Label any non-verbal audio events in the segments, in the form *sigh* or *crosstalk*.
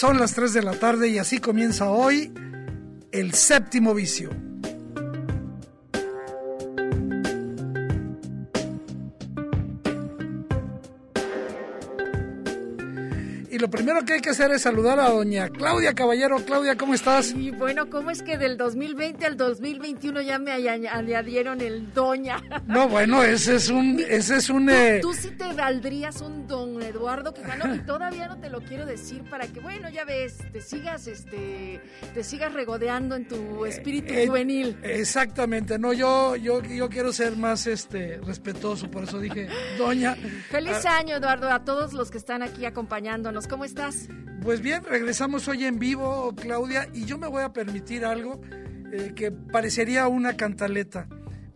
Son las 3 de la tarde y así comienza hoy el séptimo vicio. Lo que hay que hacer es saludar a doña Claudia Caballero. Claudia, ¿cómo estás? Y bueno, ¿cómo es que del 2020 al 2021 ya me añadieron el doña? No, bueno, ese es un... *laughs* Ese es un eh, tú, sí te valdrías un don Eduardo Quijano y todavía no te lo quiero decir para que, bueno, ya ves, te sigas, este, te sigas regodeando en tu espíritu eh, juvenil. Exactamente, no, yo, yo, yo quiero ser más este, respetuoso, por eso dije, doña. Feliz ah, año, Eduardo, a todos los que están aquí acompañándonos. ¿Cómo estás? Pues bien, regresamos hoy en vivo, Claudia, y yo me voy a permitir algo eh, que parecería una cantaleta,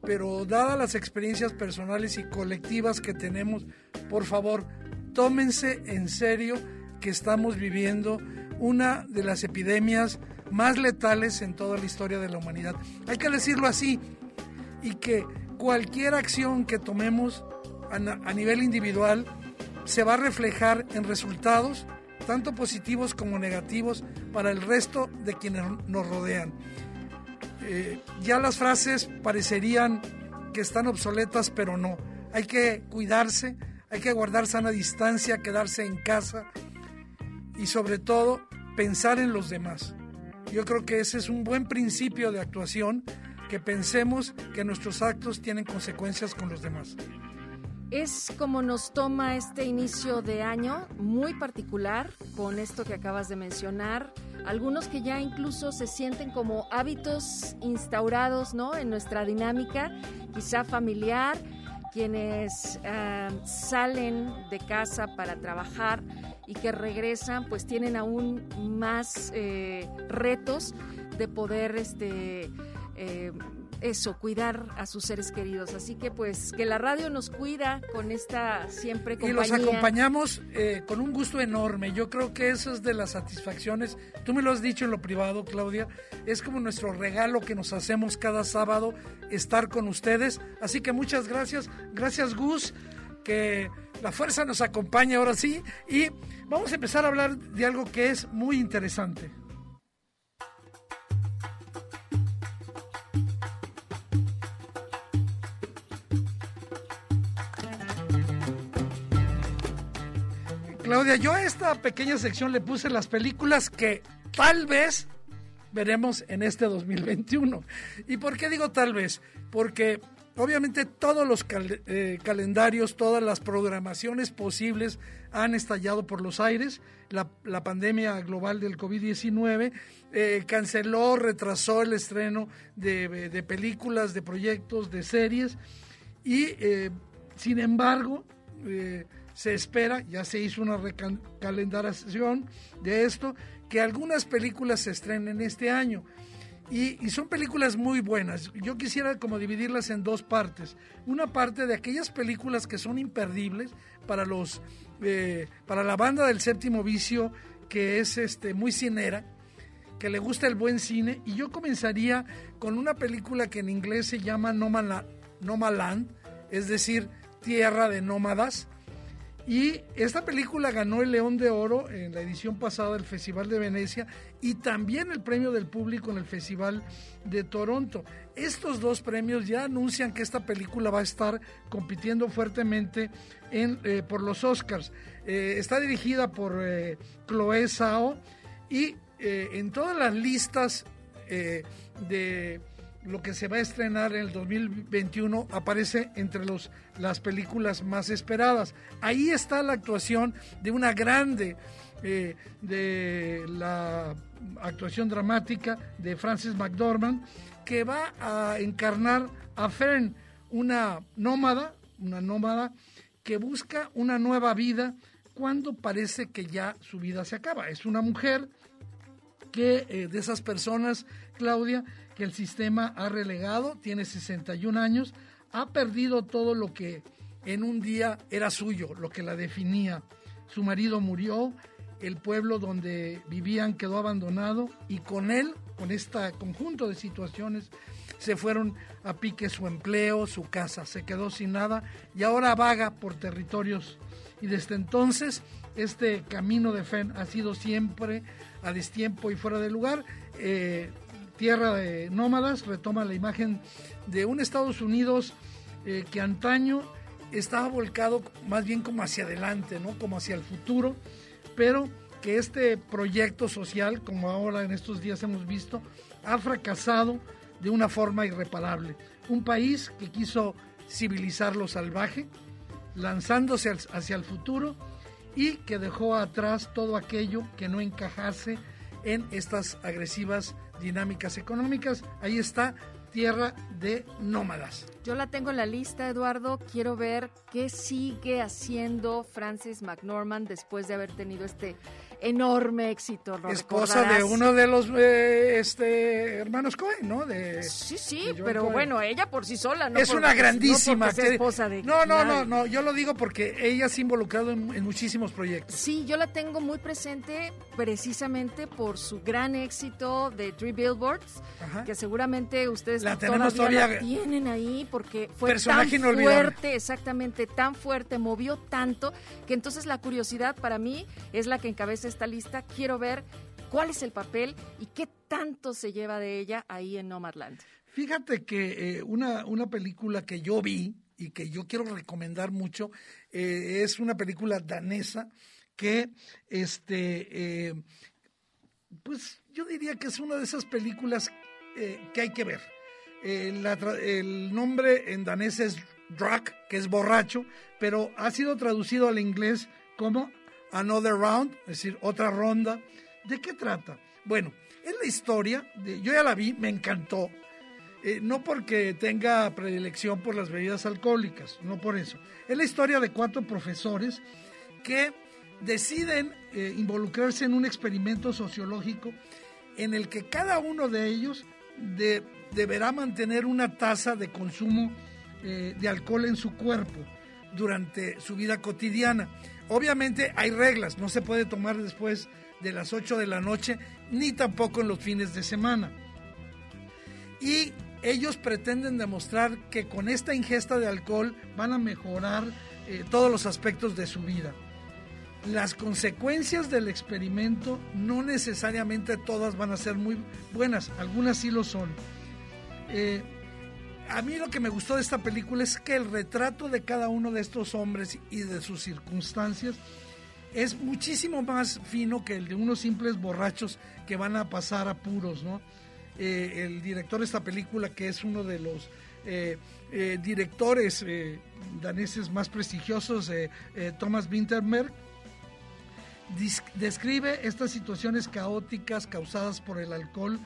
pero dadas las experiencias personales y colectivas que tenemos, por favor, tómense en serio que estamos viviendo una de las epidemias más letales en toda la historia de la humanidad. Hay que decirlo así, y que cualquier acción que tomemos a nivel individual, se va a reflejar en resultados tanto positivos como negativos para el resto de quienes nos rodean. Eh, ya las frases parecerían que están obsoletas, pero no. Hay que cuidarse, hay que guardar sana distancia, quedarse en casa y sobre todo pensar en los demás. Yo creo que ese es un buen principio de actuación, que pensemos que nuestros actos tienen consecuencias con los demás es como nos toma este inicio de año muy particular con esto que acabas de mencionar. Algunos que ya incluso se sienten como hábitos instaurados ¿no? en nuestra dinámica, quizá familiar, quienes ah, salen de casa para trabajar y que regresan, pues tienen aún más eh, retos de poder este, eh, eso, cuidar a sus seres queridos. Así que pues que la radio nos cuida con esta siempre compañía. Y los acompañamos eh, con un gusto enorme. Yo creo que eso es de las satisfacciones. Tú me lo has dicho en lo privado, Claudia. Es como nuestro regalo que nos hacemos cada sábado estar con ustedes. Así que muchas gracias. Gracias, Gus. Que la fuerza nos acompañe ahora sí. Y vamos a empezar a hablar de algo que es muy interesante. Claudia, yo a esta pequeña sección le puse las películas que tal vez veremos en este 2021. ¿Y por qué digo tal vez? Porque obviamente todos los eh, calendarios, todas las programaciones posibles han estallado por los aires. La, pandemia global del COVID-19 eh, canceló, retrasó el estreno de, películas, de proyectos, de series. Y eh, sin embargo, se espera, ya se hizo una recalendarización de esto, que algunas películas se estrenen este año. Y, son películas muy buenas. Yo quisiera como dividirlas en dos partes. Una parte de aquellas películas que son imperdibles para los eh, para la banda del séptimo vicio que es este muy cinera, que le gusta el buen cine. Y yo comenzaría con una película que en inglés se llama Nomaland, es decir, Tierra de Nómadas y esta película ganó el León de Oro en la edición pasada del Festival de Venecia y también el premio del público en el Festival de Toronto. Estos dos premios ya anuncian que esta película va a estar compitiendo fuertemente en, eh, por los Oscars. Eh, está dirigida por eh, Chloe Zhao y en todas las listas de lo que se va a estrenar en el 2021 aparece entre los, las películas más esperadas. Ahí está la actuación de una grande eh, de la actuación dramática de Frances McDormand, que va a encarnar a Fern, una nómada, una nómada que busca una nueva vida cuando parece que ya su vida se acaba. Es una mujer que eh, de esas personas, Claudia, que el sistema ha relegado, tiene 61 años, ha perdido todo lo que en un día era suyo, lo que la definía. Su marido murió, el pueblo donde vivían quedó abandonado y con él, con este conjunto de situaciones, se fueron a pique su empleo, su casa, se quedó sin nada y ahora vaga por territorios. Y desde entonces este camino de Fen ha sido siempre a destiempo y fuera de lugar. Eh, tierra de nómadas retoma la imagen de un Estados Unidos eh, que antaño estaba volcado más bien como hacia adelante, ¿no? como hacia el futuro, pero que este proyecto social, como ahora en estos días hemos visto, ha fracasado de una forma irreparable. Un país que quiso civilizar lo salvaje, lanzándose hacia el futuro y que dejó atrás todo aquello que no encajase en estas agresivas dinámicas económicas. Ahí está Tierra de Nómadas. Yo la tengo en la lista, Eduardo. Quiero ver qué sigue haciendo Francis McNorman después de haber tenido este enorme éxito. Esposa de uno de los eh, este, hermanos Cohen, ¿no? De, sí, sí, pero bueno, ella por sí sola, ¿no? Es una grandísima. No, esposa de no, no, no, no, yo lo digo porque ella se ha involucrado en, muchísimos proyectos. Sí, yo la tengo muy presente precisamente por su gran éxito de Three Billboards, que seguramente ustedes la todavía, la tienen ahí porque fue tan fuerte, exactamente, tan fuerte, movió tanto, que entonces la curiosidad para mí es la que encabeza esta lista. Quiero ver cuál es el papel y qué tanto se lleva de ella ahí en Nomadland. Fíjate que eh, una, una película que yo vi y que yo quiero recomendar mucho eh, es una película danesa que este eh, pues yo diría que es una de esas películas que hay que ver. el nombre en danés es Drag, que es borracho, pero ha sido traducido al inglés como Another Round, es decir, otra ronda. ¿De qué trata? Bueno, es la historia, de, yo ya la vi, me encantó. Eh, no porque tenga predilección por las bebidas alcohólicas, no por eso. Es la historia de cuatro profesores que deciden eh, involucrarse en un experimento sociológico en el que cada uno de ellos deberá mantener una tasa de consumo eh, de alcohol en su cuerpo durante su vida cotidiana. Obviamente hay reglas, no se puede tomar después de las 8 de la noche, ni tampoco en los fines de semana. Y ellos pretenden demostrar que con esta ingesta de alcohol van a mejorar eh, todos los aspectos de su vida. Las consecuencias del experimento no necesariamente todas van a ser muy buenas, algunas sí lo son. Eh, a mí lo que me gustó de esta película es que el retrato de cada uno de estos hombres y de sus circunstancias es muchísimo más fino que el de unos simples borrachos que van a pasar apuros, ¿no? Eh, el director de esta película, que es uno de los eh, eh, directores daneses más prestigiosos, Thomas Winterberg, describe estas situaciones caóticas causadas por el alcohol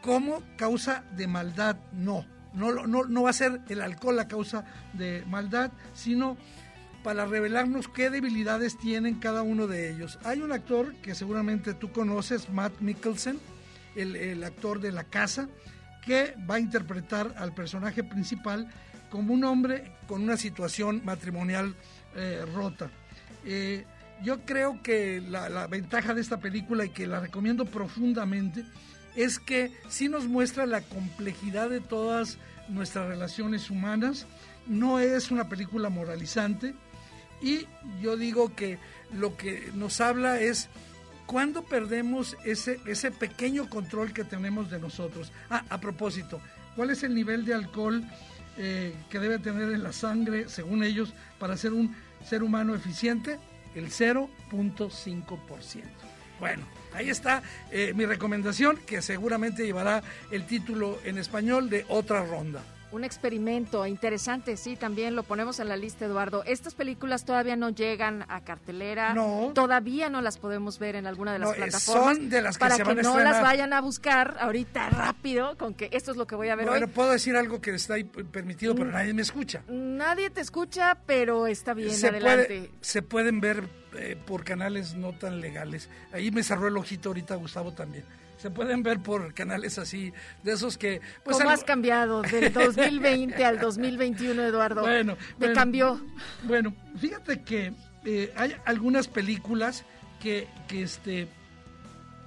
como causa de maldad, no no, no, no va a ser el alcohol la causa de maldad, sino para revelarnos qué debilidades tienen cada uno de ellos. Hay un actor que seguramente tú conoces, Matt Mikkelsen, el, actor de La Casa, que va a interpretar al personaje principal como un hombre con una situación matrimonial eh, rota. Eh, yo creo que la, la, ventaja de esta película y que la recomiendo profundamente es que sí nos muestra la complejidad de todas nuestras relaciones humanas. No es una película moralizante y yo digo que lo que nos habla es cuando perdemos ese, ese pequeño control que tenemos de nosotros. Ah, a propósito, ¿cuál es el nivel de alcohol eh, que debe tener en la sangre, según ellos, para ser un ser humano eficiente? El 0.5%. Bueno, ahí está eh, mi recomendación, que seguramente llevará el título en español de Otra Ronda. Un experimento interesante, sí, también lo ponemos en la lista, Eduardo. Estas películas todavía no llegan a cartelera. No. Todavía no las podemos ver en alguna de las No, eh, plataformas. son de las que para se que van a no estrenar. las vayan a buscar ahorita rápido, con que esto es lo que voy a ver Bueno, hoy. puedo decir algo que está ahí permitido, pero nadie me escucha. Nadie te escucha, pero está bien, se, adelante. puede, se pueden ver eh, por canales no tan legales. Ahí me cerró el ojito ahorita Gustavo también. Se pueden ver por canales así, de esos que... Pues ¿Cómo algo- has cambiado del *laughs* 2020 al 2021, Eduardo? Bueno, Te bueno. cambió. Bueno, fíjate que eh, hay algunas películas que, que, este,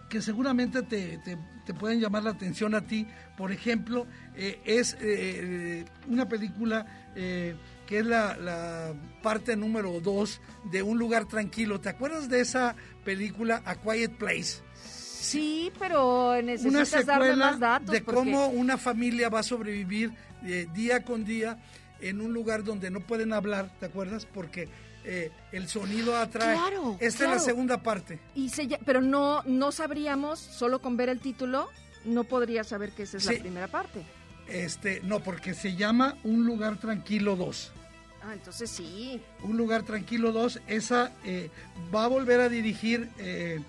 que seguramente te, te- te pueden llamar la atención a ti. Por ejemplo, eh, es eh, una película eh, que es la, la parte número dos de Un lugar tranquilo. ¿Te acuerdas de esa película A Quiet Place? Sí, pero una necesitas darme secuela más datos. de porque- cómo una familia va a sobrevivir eh, día con día en un lugar donde no pueden hablar, ¿te acuerdas? Porque eh, el sonido atrae. Claro, Esta es la segunda parte. Y se pero no, no sabríamos, solo con ver el título, no podría saber que esa es Sí. la primera parte. Este, no, porque se llama Un lugar tranquilo 2. Ah, entonces sí. Un lugar tranquilo 2, esa eh, va a volver a dirigir eh,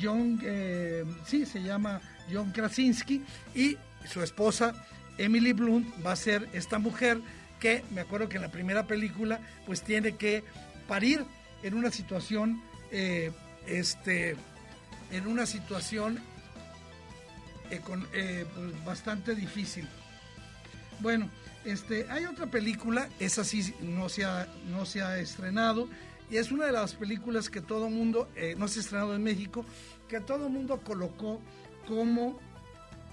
John, eh, sí, se llama John Krasinski y su esposa Emily Blunt va a ser esta mujer que, me acuerdo que en la primera película, pues tiene que parir en una situación, eh, este, en una situación pues, bastante difícil. Bueno, este, hay otra película, esa sí no se ha, no se ha estrenado, y es una de las películas que todo mundo, eh, no se ha estrenado en México, que todo mundo colocó como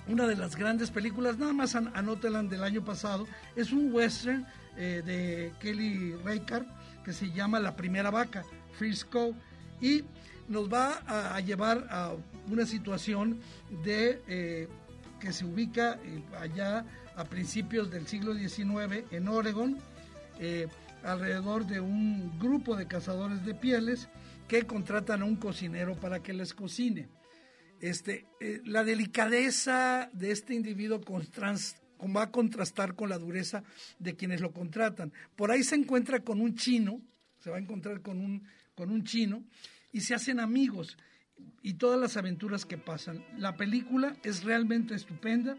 una de las grandes películas, nada más an del año pasado, es un western eh, de Kelly Reichardt que se llama La Primera Vaca, First Cow, y nos va a, a llevar a una situación de eh, que se ubica eh, allá a principios del siglo XIX en Oregon, eh, alrededor de un grupo de cazadores de pieles que contratan a un cocinero para que les cocine. Este, eh, la delicadeza de este individuo va a contrastar con la dureza de quienes lo contratan. Por ahí se encuentra con un chino, se va a encontrar con un, con un chino, y se hacen amigos y todas las aventuras que pasan. La película es realmente estupenda,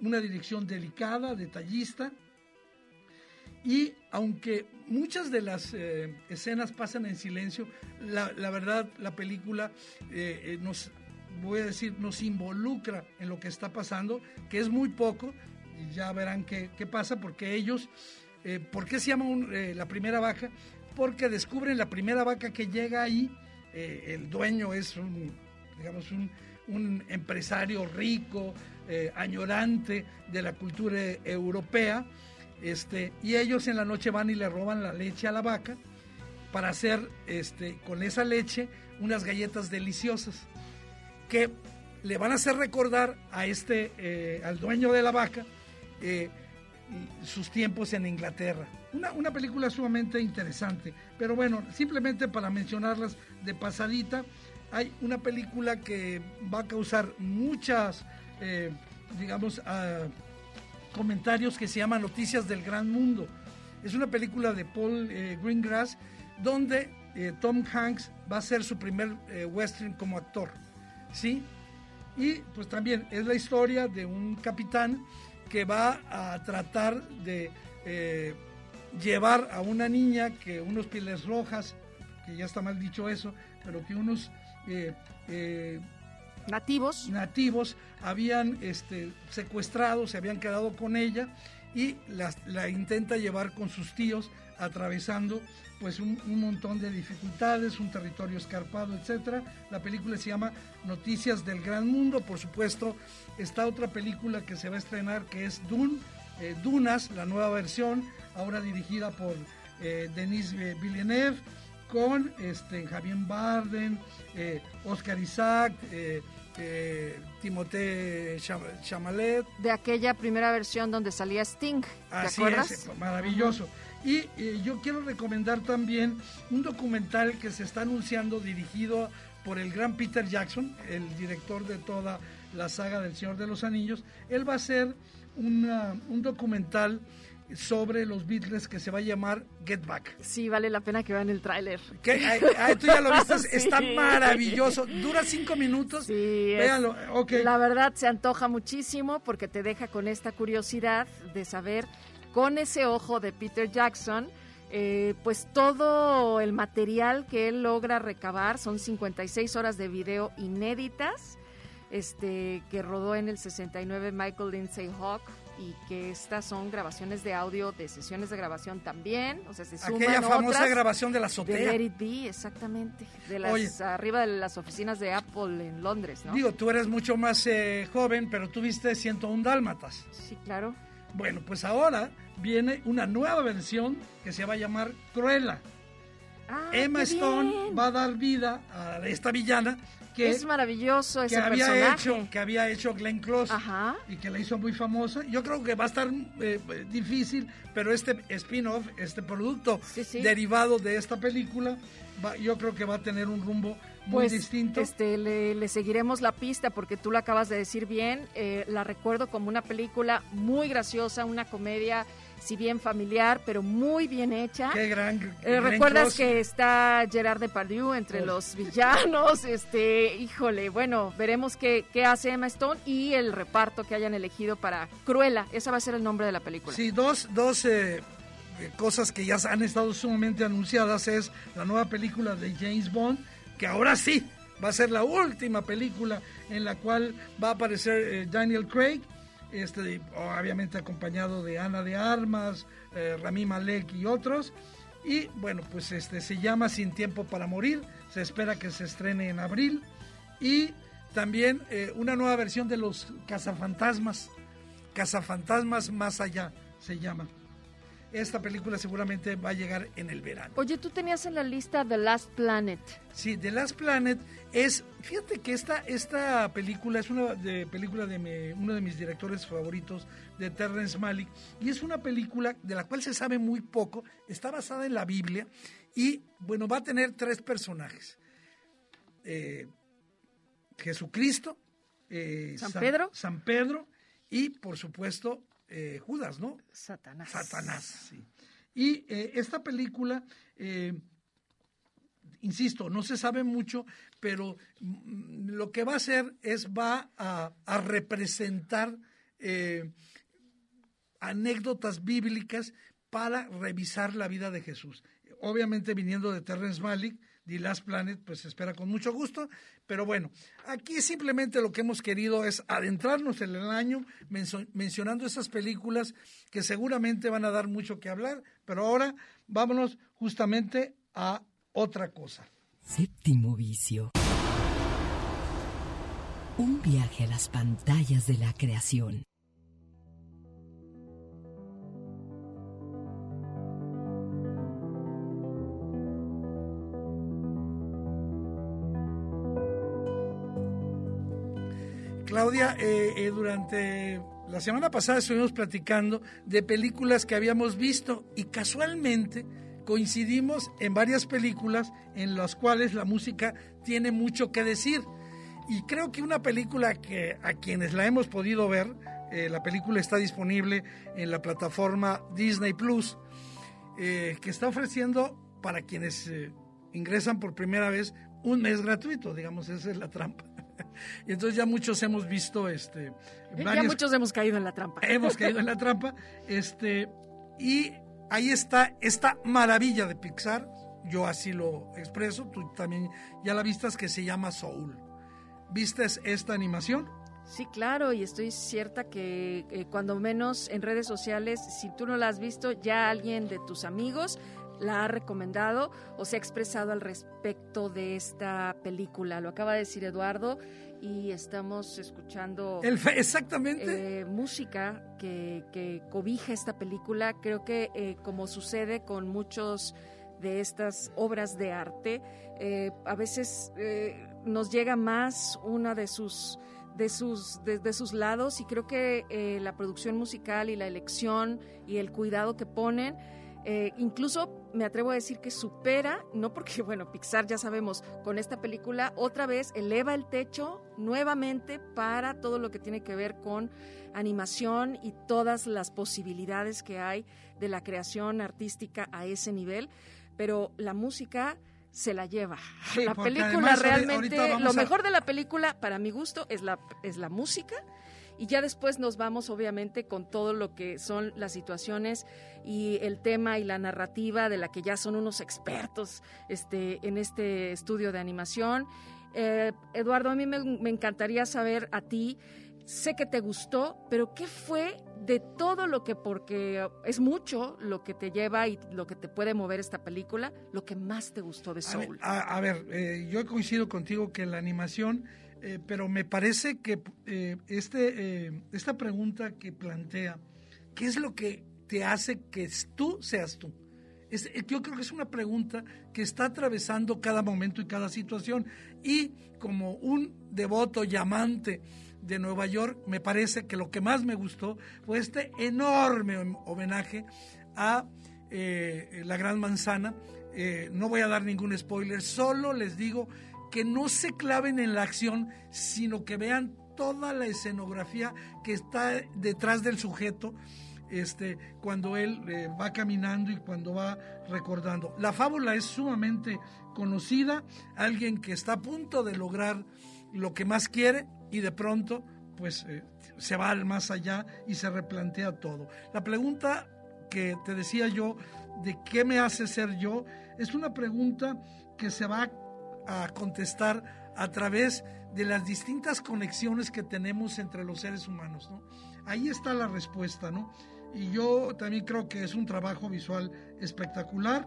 una dirección delicada, detallista, y aunque muchas de las eh, escenas pasan en silencio, la, verdad la película eh, eh, nos, voy a decir, nos involucra en lo que está pasando, que es muy poco, ya verán qué, qué pasa, porque ellos, eh, ¿por qué se llama la primera vaca? Porque descubren la primera vaca que llega ahí, eh, el dueño es un, digamos, un, un empresario rico, eh, añorante de la cultura europea, este, y ellos en la noche van y le roban la leche a la vaca para hacer este, con esa leche unas galletas deliciosas que le van a hacer recordar a este, eh, al dueño de la vaca, sus tiempos en Inglaterra. Una, una película sumamente interesante, pero bueno, simplemente para mencionarlas de pasadita, hay una película que va a causar muchas, eh, digamos, ah, comentarios que se llama Noticias del Gran Mundo. Es una película de Paul eh, Greengrass donde eh, Tom Hanks va a hacer su primer eh, western como actor. ¿Sí? Y pues también es la historia de un capitán que va a tratar de eh, llevar a una niña que unos pieles rojas, que ya está mal dicho eso, pero que unos eh, eh, Nativos. nativos habían este, secuestrado, se habían quedado con ella y las- la intenta llevar con sus tíos atravesando pues un, un montón de dificultades, un territorio escarpado, etcétera. La película se llama Noticias del Gran Mundo, por supuesto, está otra película que se va a estrenar que es Dune, eh, Dunas, la nueva versión, ahora dirigida por eh, Denis Villeneuve, con este, Javier Barden, eh, Oscar Isaac, eh, eh, Timothée Cham- Chalamet, De aquella primera versión donde salía Sting. ¿Te Así acuerdas? es, maravilloso. Y eh, yo quiero recomendar también un documental que se está anunciando dirigido por el gran Peter Jackson, el director de toda la saga del Señor de los Anillos. Él va a hacer un documental sobre los Beatles que se va a llamar Get Back. Sí, vale la pena que vean el tráiler. Tú ya lo viste, *laughs* está maravilloso. Dura cinco minutos. Sí, Véanlo. Okay. La verdad se antoja muchísimo porque te deja con esta curiosidad de saber con ese ojo de Peter Jackson. Eh, pues todo el material que él logra recabar son 56 horas de video inéditas este que rodó en el 69 Michael Lindsay Hawk y que estas son grabaciones de audio de sesiones de grabación también, o sea, se suman Aquella famosa grabación de la azotea. De Let exactamente, de las, arriba de las oficinas de Apple en Londres, ¿no? Digo, tú eres mucho más eh, joven, pero tú viste 101 Dálmatas. Sí, claro. Bueno, pues ahora viene una nueva versión que se va a llamar Cruella. Ah, Emma Stone va a dar vida a esta villana que es maravilloso ese que había personaje. hecho que había hecho Glenn Close y que la hizo muy famosa yo creo que va a estar eh, difícil pero este spin-off este producto derivado de esta película yo creo que va a tener un rumbo pues, distinto. Este, le, seguiremos la pista porque tú lo acabas de decir bien. Eh, la recuerdo como una película muy graciosa, una comedia si bien familiar, pero muy bien hecha. Qué gran. Eh, ¿Recuerdas que está Gerard Depardieu entre los villanos? Este, híjole, bueno, veremos qué, qué hace Emma Stone y el reparto que hayan elegido para Cruella. Ese va a ser el nombre de la película. Sí, dos, dos eh, cosas que ya han estado sumamente anunciadas es la nueva película de James Bond, que ahora sí va a ser la última película en la cual va a aparecer eh, Daniel Craig este, obviamente acompañado de Ana de Armas, eh, Rami Malek y otros. Y bueno, pues este se llama Sin Tiempo para Morir, se espera que se estrene en abril. Y también eh, una nueva versión de los cazafantasmas, cazafantasmas más allá se llama esta película seguramente va a llegar en el verano. Oye, tú tenías en la lista The Last Planet. Sí, The Last Planet es, fíjate que esta, esta película es una de, película de uno de mis directores favoritos, de Terrence Malick, y es una película de la cual se sabe muy poco, está basada en la Biblia, y bueno, va a tener tres personajes. Eh, Jesucristo, eh, San Pedro, San Pedro y por supuesto eh, Judas, ¿no? Satanás. Satanás, sí. Y eh, esta película, eh, insisto, no se sabe mucho, pero mm, lo que va a hacer es va a, a representar anécdotas bíblicas para revisar la vida de Jesús. Obviamente viniendo de Terrence Malick, The Last Planet, pues se espera con mucho gusto. Pero bueno, aquí simplemente lo que hemos querido es adentrarnos en el año mencionando esas películas que seguramente van a dar mucho que hablar. Pero ahora vámonos justamente a otra cosa. Séptimo vicio. Un viaje a las pantallas de la creación. Claudia, eh, eh, durante la semana pasada estuvimos platicando de películas que habíamos visto y casualmente coincidimos en varias películas en las cuales la música tiene mucho que decir. Y creo que una película que a quienes la hemos podido ver, eh, la película está disponible en la plataforma Disney Plus, que está ofreciendo para quienes ingresan por primera vez un mes gratuito, digamos, esa es la trampa. *laughs* y entonces ya muchos hemos visto este ya muchos hemos caído en la trampa. Hemos caído en la *laughs* trampa este y ahí está esta maravilla de Pixar. Yo así lo expreso tú también ya la vistas que se llama Soul. Vistes esta animación Sí, claro, y estoy cierta que eh, cuando menos en redes sociales, si tú no la has visto, ya alguien de tus amigos la ha recomendado o se ha expresado al respecto de esta película. Lo acaba de decir Eduardo y estamos escuchando exactamente eh, música que, que, cobija esta película. Creo que eh, como sucede con muchos de estas obras de arte, eh, a veces nos llega más una de sus de sus, de, sus lados y creo que la producción musical y la elección y el cuidado que ponen Eh, incluso me atrevo a decir que supera, no porque, *laughs* bueno, Pixar ya sabemos, con esta película otra vez eleva el techo nuevamente para todo lo que tiene que ver con animación y todas las posibilidades que hay de la creación artística a ese nivel, pero la música se la lleva. la película realmente, lo mejor de la película, para mi gusto, es la, es la música y ya después nos vamos obviamente con todo lo que son las situaciones y el tema y la narrativa de la que ya son unos expertos este, en este estudio de animación. Eh, Eduardo, a mí me, me encantaría saber a ti, sé que te gustó, pero ¿qué fue de todo lo que, porque es mucho lo que te lleva y lo que te puede mover esta película, lo que más te gustó de Soul? A ver, eh, yo coincido contigo que la animación eh, pero me parece que eh, este, eh, esta pregunta que plantea, ¿qué es lo que te hace que tú seas tú? yo creo que es una pregunta que está atravesando cada momento y cada situación. Y como un devoto llamante de Nueva York, me parece que lo que más me gustó fue este enorme homenaje a la Gran Manzana. no voy a dar ningún spoiler, solo les digo que no se claven en la acción, sino que vean toda la escenografía que está detrás del sujeto este, cuando él eh, va caminando y cuando va recordando. La fábula es sumamente conocida, alguien que está a punto de lograr lo que más quiere y de pronto pues eh, se va al más allá y se replantea todo. La pregunta que te decía yo de qué me hace ser yo es una pregunta que se va a contestar a través de las distintas conexiones que tenemos entre los seres humanos, ¿no? Ahí está la respuesta, ¿no? Y yo también creo que es un trabajo visual espectacular,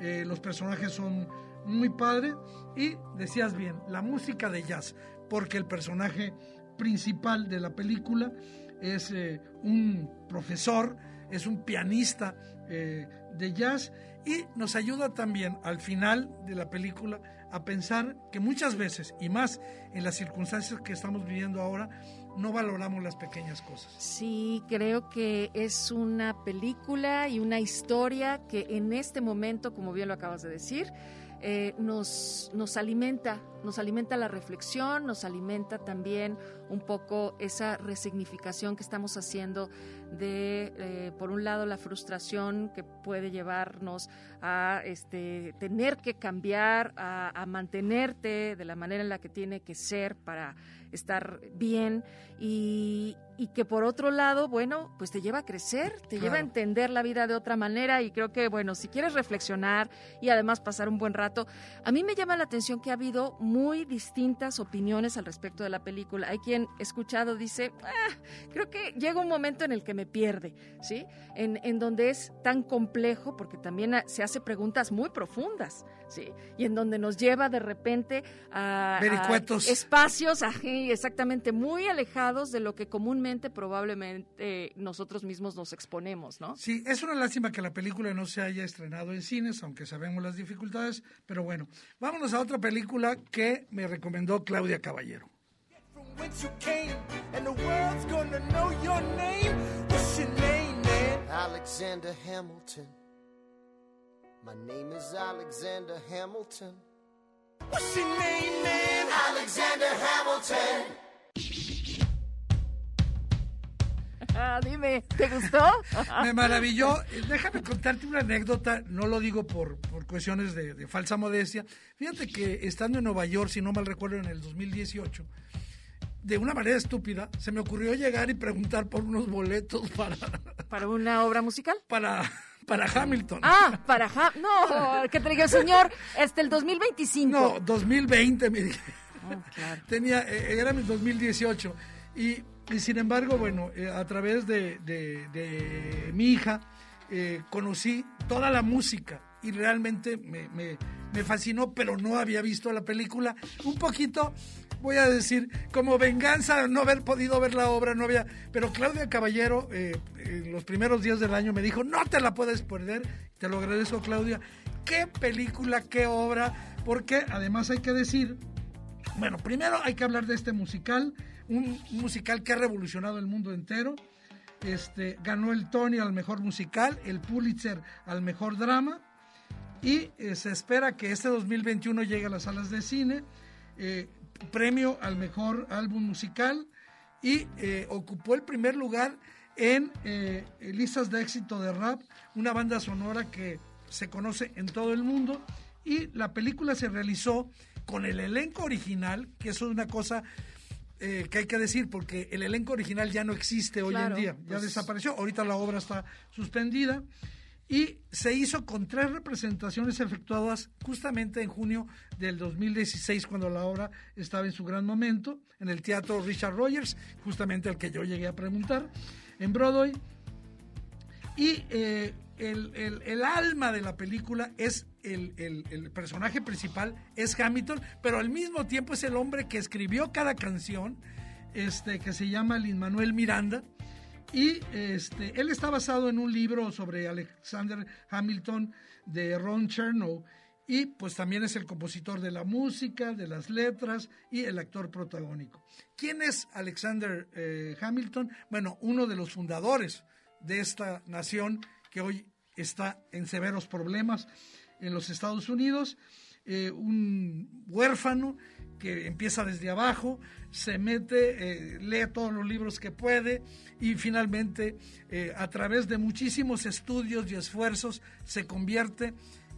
eh, los personajes son muy padres y decías bien, la música de jazz, porque el personaje principal de la película es eh, un profesor, es un pianista eh, de jazz y nos ayuda también al final de la película a pensar que muchas veces, y más en las circunstancias que estamos viviendo ahora, no valoramos las pequeñas cosas. Sí, creo que es una película y una historia que en este momento, como bien lo acabas de decir, eh, nos, nos alimenta, nos alimenta la reflexión, nos alimenta también un poco esa resignificación que estamos haciendo de, eh, por un lado, la frustración que puede llevarnos a este, tener que cambiar, a, a mantenerte de la manera en la que tiene que ser para estar bien. Y, y que por otro lado, bueno, pues te lleva a crecer, te lleva a entender la vida de otra manera. Y creo que, bueno, si quieres reflexionar y además pasar un buen rato, a mí me llama la atención que ha habido muy distintas opiniones al respecto de la película. Hay quien escuchado dice, ah, creo que llega un momento en el que me pierde, ¿sí? En, en donde es tan complejo porque también se hace preguntas muy profundas, ¿sí? Y en donde nos lleva de repente a, espacios, exactamente, muy alejados de lo que comúnmente probablemente nosotros mismos nos exponemos, ¿no? Sí, es una lástima que la película no se haya estrenado en cines, aunque sabemos las dificultades, pero bueno, vámonos a otra película que me recomendó Claudia Caballero. Alexander Hamilton. My name is Alexander Hamilton. What's your name, man? Alexander Hamilton. *laughs* Ah, dime, ¿te gustó? *laughs* Me maravilló. Déjame contarte una anécdota, no lo digo por, por cuestiones de, de, falsa modestia. Fíjate que estando en Nueva York, si no mal recuerdo, en el 2018, de una manera estúpida, se me ocurrió llegar y preguntar por unos boletos *laughs* para... ¿Para una obra musical? Para para Hamilton. Ah, para Hamilton. No, que te diga, señor, este el 2025. No, 2020 me dije. Oh, claro. Tenía, eh, era mi 2018. Y, y sin embargo, bueno, eh, a través de, de, mi hija eh, conocí toda la música y realmente me, me, me fascinó, pero no había visto la película. Un poquito voy a decir, como venganza no haber podido ver la obra, no había. Pero Claudia Caballero, eh, en los primeros días del año, me dijo: No te la puedes perder. Te lo agradezco, Claudia. Qué película, qué obra. Porque además hay que decir, bueno, primero hay que hablar de este musical, un musical que ha revolucionado el mundo entero. este, ganó el Tony al mejor musical, el Pulitzer al mejor drama y eh, se espera que este 2021 llegue a las salas de cine, eh, premio al mejor álbum musical y eh, ocupó el primer lugar en listas de éxito de rap, una banda sonora que se conoce en todo el mundo. Y la película se realizó con el elenco original, que eso es una cosa que hay que decir, porque el elenco original ya no existe hoy en día, ya pues desapareció, ahorita la obra está suspendida y se hizo con tres representaciones efectuadas justamente en junio del 2016 cuando la obra estaba en su gran momento en el teatro Richard Rogers, justamente al que yo llegué a preguntar, en Broadway. Y eh, el, alma de la película es el, el, personaje principal, es Hamilton, pero al mismo tiempo es el hombre que escribió cada canción, este, que se llama Lin Manuel Miranda y este, él está basado en un libro sobre Alexander Hamilton de Ron Chernow y pues también es el compositor de la música, de las letras y el actor protagónico. ¿Quién es Alexander eh, Hamilton? Bueno, uno de los fundadores de esta nación que hoy está en severos problemas en los Estados Unidos, eh, un huérfano que empieza desde abajo, se mete, eh, lee todos los libros que puede y finalmente eh, a través de muchísimos estudios y esfuerzos se convierte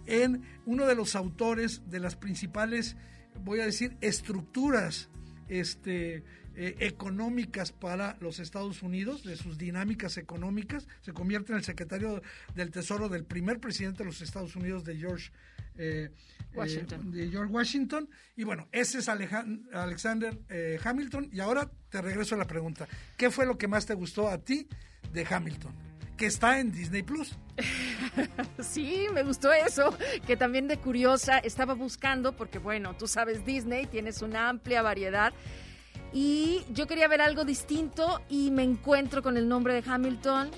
en uno de los autores de las principales, voy a decir, estructuras este, económicas para los Estados Unidos, de sus dinámicas económicas, se convierte en el secretario del Tesoro del primer presidente de los Estados Unidos, de George eh, Washington. de George Washington. Y bueno, ese es Alexander eh, Hamilton. Y ahora te regreso a la pregunta. ¿Qué fue lo que más te gustó a ti de Hamilton? Que está en Disney Plus. *laughs* sí, me gustó eso. Que también de curiosa estaba buscando, porque bueno, tú sabes, Disney tienes una amplia variedad. Y yo quería ver algo distinto y me encuentro con el nombre de Hamilton.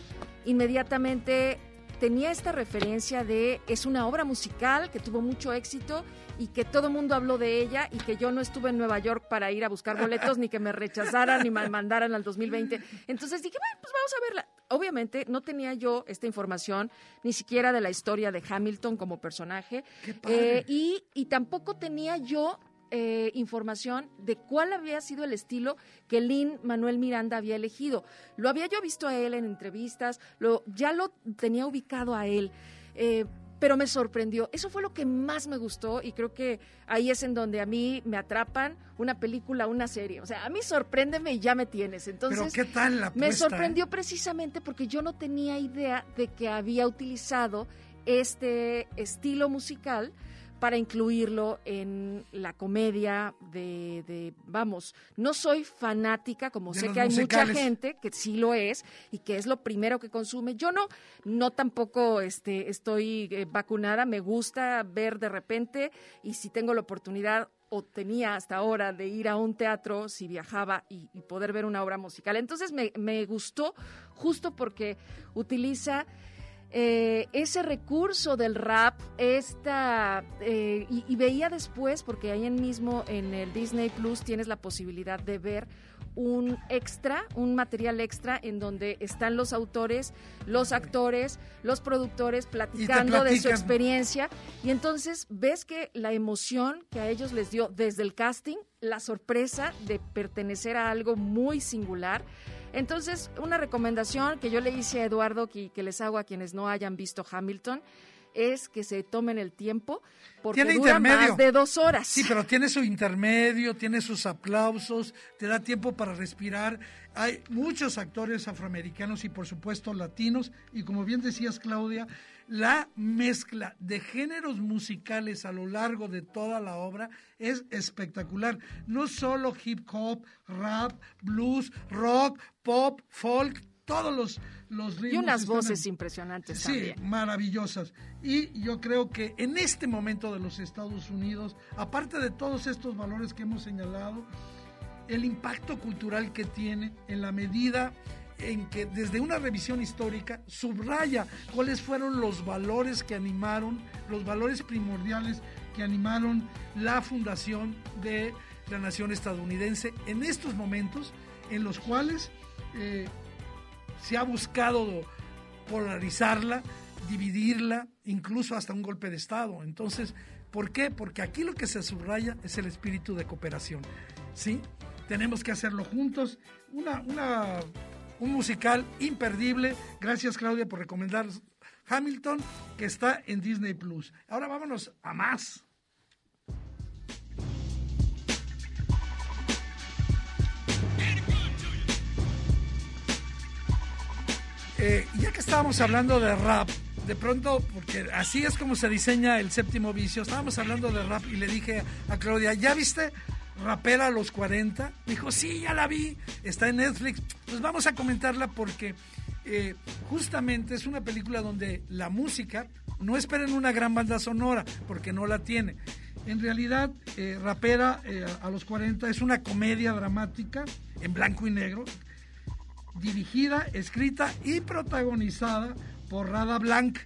Inmediatamente tenía esta referencia de es una obra musical que tuvo mucho éxito y que todo el mundo habló de ella y que yo no estuve en Nueva York para ir a buscar boletos ni que me rechazaran ni me mandaran al 2020. Entonces dije, bueno, pues vamos a verla. Obviamente no tenía yo esta información ni siquiera de la historia de Hamilton como personaje eh, y, y tampoco tenía yo eh, información de cuál había sido el estilo que Lin Manuel Miranda había elegido. Lo había yo visto a él en entrevistas, lo, ya lo tenía ubicado a él. Eh, pero me sorprendió. Eso fue lo que más me gustó y creo que ahí es en donde a mí me atrapan una película, una serie. O sea, a mí sorpréndeme y ya me tienes. Entonces, ¿qué tal la Me sorprendió precisamente porque yo no tenía idea de que había utilizado este estilo musical para incluirlo en la comedia de, vamos, no soy fanática, como sé que hay mucha gente que sí lo es y que es lo primero que consume. Yo no, no tampoco este, estoy eh, vacunada, me gusta ver de repente y si tengo la oportunidad o tenía hasta ahora de ir a un teatro si viajaba y, poder ver una obra musical. Entonces me, me gustó justo porque utiliza eh, ese recurso del rap, esta, eh, y, veía después, porque ahí mismo en el Disney Plus tienes la posibilidad de ver un extra, un material extra en donde están los autores, los actores, los productores platicando de su experiencia. Y entonces ves que la emoción que a ellos les dio desde el casting, la sorpresa de pertenecer a algo muy singular, entonces, una recomendación que yo le hice a Eduardo y que les hago a quienes no hayan visto Hamilton es que se tomen el tiempo porque dura más de dos horas. Sí, pero tiene su intermedio, tiene sus aplausos, te da tiempo para respirar. Hay muchos actores afroamericanos y por supuesto latinos y como bien decías Claudia, la mezcla de géneros musicales a lo largo de toda la obra es espectacular. No solo hip hop, rap, blues, rock, pop, folk, todos los, los ritmos. Y unas voces impresionantes sí, maravillosas. Y yo creo que en este momento de los Estados Unidos, aparte de todos estos valores que hemos señalado, el impacto cultural que tiene en la medida en que desde una revisión histórica subraya cuáles fueron los valores que animaron, los valores primordiales que animaron la fundación de la nación estadounidense en estos momentos en los cuales eh, se ha buscado polarizarla, dividirla, incluso hasta un golpe de Estado. Entonces, ¿por qué? Porque aquí lo que se subraya es el espíritu de cooperación. ¿Sí? Tenemos que hacerlo juntos. Una, una, un musical imperdible. Gracias, Claudia, por recomendar Hamilton, que está en Disney Plus. Ahora vámonos a más. Eh, ya que estábamos hablando de rap, de pronto, porque así es como se diseña el séptimo vicio, estábamos hablando de rap y le dije a Claudia, ¿ya viste Rapera a los 40? Dijo, sí, ya la vi, está en Netflix. Pues vamos a comentarla porque eh, justamente es una película donde la música, no esperen una gran banda sonora, porque no la tiene. En realidad, eh, Rapera a los 40 es una comedia dramática en blanco y negro dirigida, escrita y protagonizada por Rada Blanc,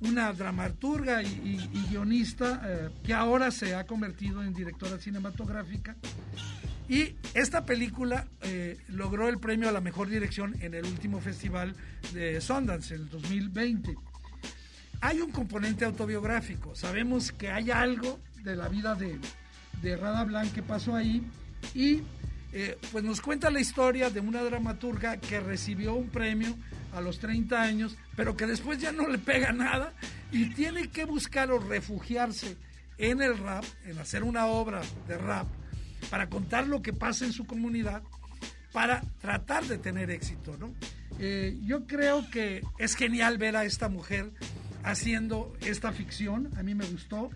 una dramaturga y, guionista eh, que ahora se ha convertido en directora cinematográfica. Y esta película eh, logró el premio a la mejor dirección en el último festival de Sundance, el 2020. Hay un componente autobiográfico, sabemos que hay algo de la vida de, de Rada Blanc que pasó ahí y eh, pues nos cuenta la historia de una dramaturga que recibió un premio a los 30 años, pero que después ya no le pega nada y tiene que buscar o refugiarse en el rap, en hacer una obra de rap, para contar lo que pasa en su comunidad, para tratar de tener éxito, ¿no? Eh, yo creo que es genial ver a esta mujer haciendo esta ficción, a mí me gustó.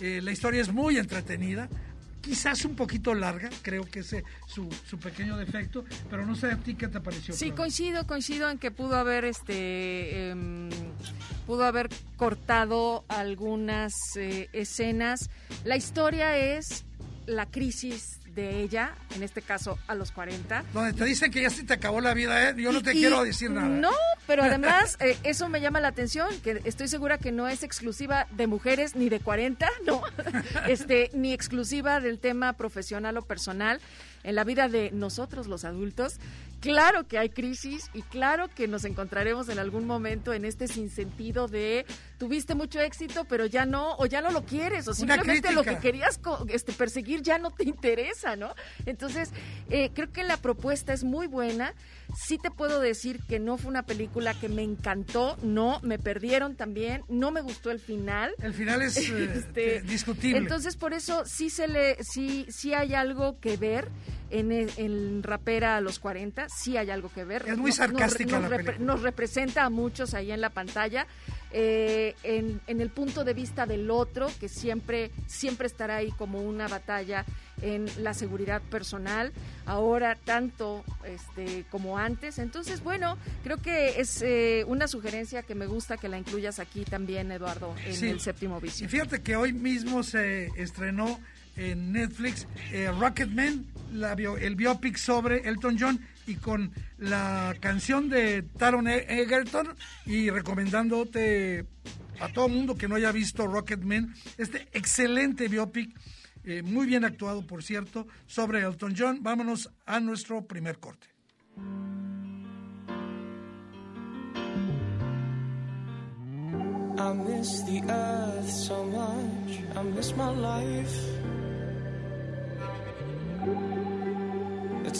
Eh, la historia es muy entretenida quizás un poquito larga, creo que ese su, su pequeño defecto, pero no sé a ti qué te pareció. Sí, coincido, coincido en que pudo haber este em, pudo haber cortado algunas eh, escenas. La historia es la crisis de ella, en este caso a los 40. Donde te dicen que ya se te acabó la vida, ¿eh? Yo no te quiero decir nada. No, pero *laughs* además eh, eso me llama la atención, que estoy segura que no es exclusiva de mujeres ni de 40, no, *laughs* este, ni exclusiva del tema profesional o personal en la vida de nosotros los adultos. Claro que hay crisis y claro que nos encontraremos en algún momento en este sinsentido de tuviste mucho éxito, pero ya no, o ya no lo quieres, o simplemente lo que querías este, perseguir ya no te *laughs* interesa, ¿no? Entonces, eh, creo que la propuesta es muy buena. Sí te puedo decir que no fue una película que me encantó, no, me perdieron también, no me gustó el final. El final es *laughs* eh, este, discutible. Entonces, por eso sí se le, sí, sí hay algo que ver en, el, Rapera a los 40, sí hay algo que ver. Es muy sarcástica nos, representa a muchos ahí en la pantalla. Eh, en, el punto de vista del otro, que siempre, siempre estará ahí como una batalla en la seguridad personal, ahora tanto este, como antes. Entonces, bueno, creo que es eh, una sugerencia que me gusta que la incluyas aquí también, Eduardo, en el séptimo vicio. Y fíjate que hoy mismo se estrenó en Netflix eh, Rocketman, la el biopic sobre Elton John y con la canción de Taron e-, Egerton y recomendándote a todo mundo que no haya visto Rocketman, este excelente biopic, eh, muy bien actuado por cierto, sobre Elton John. Vámonos a nuestro primer corte. I miss my life.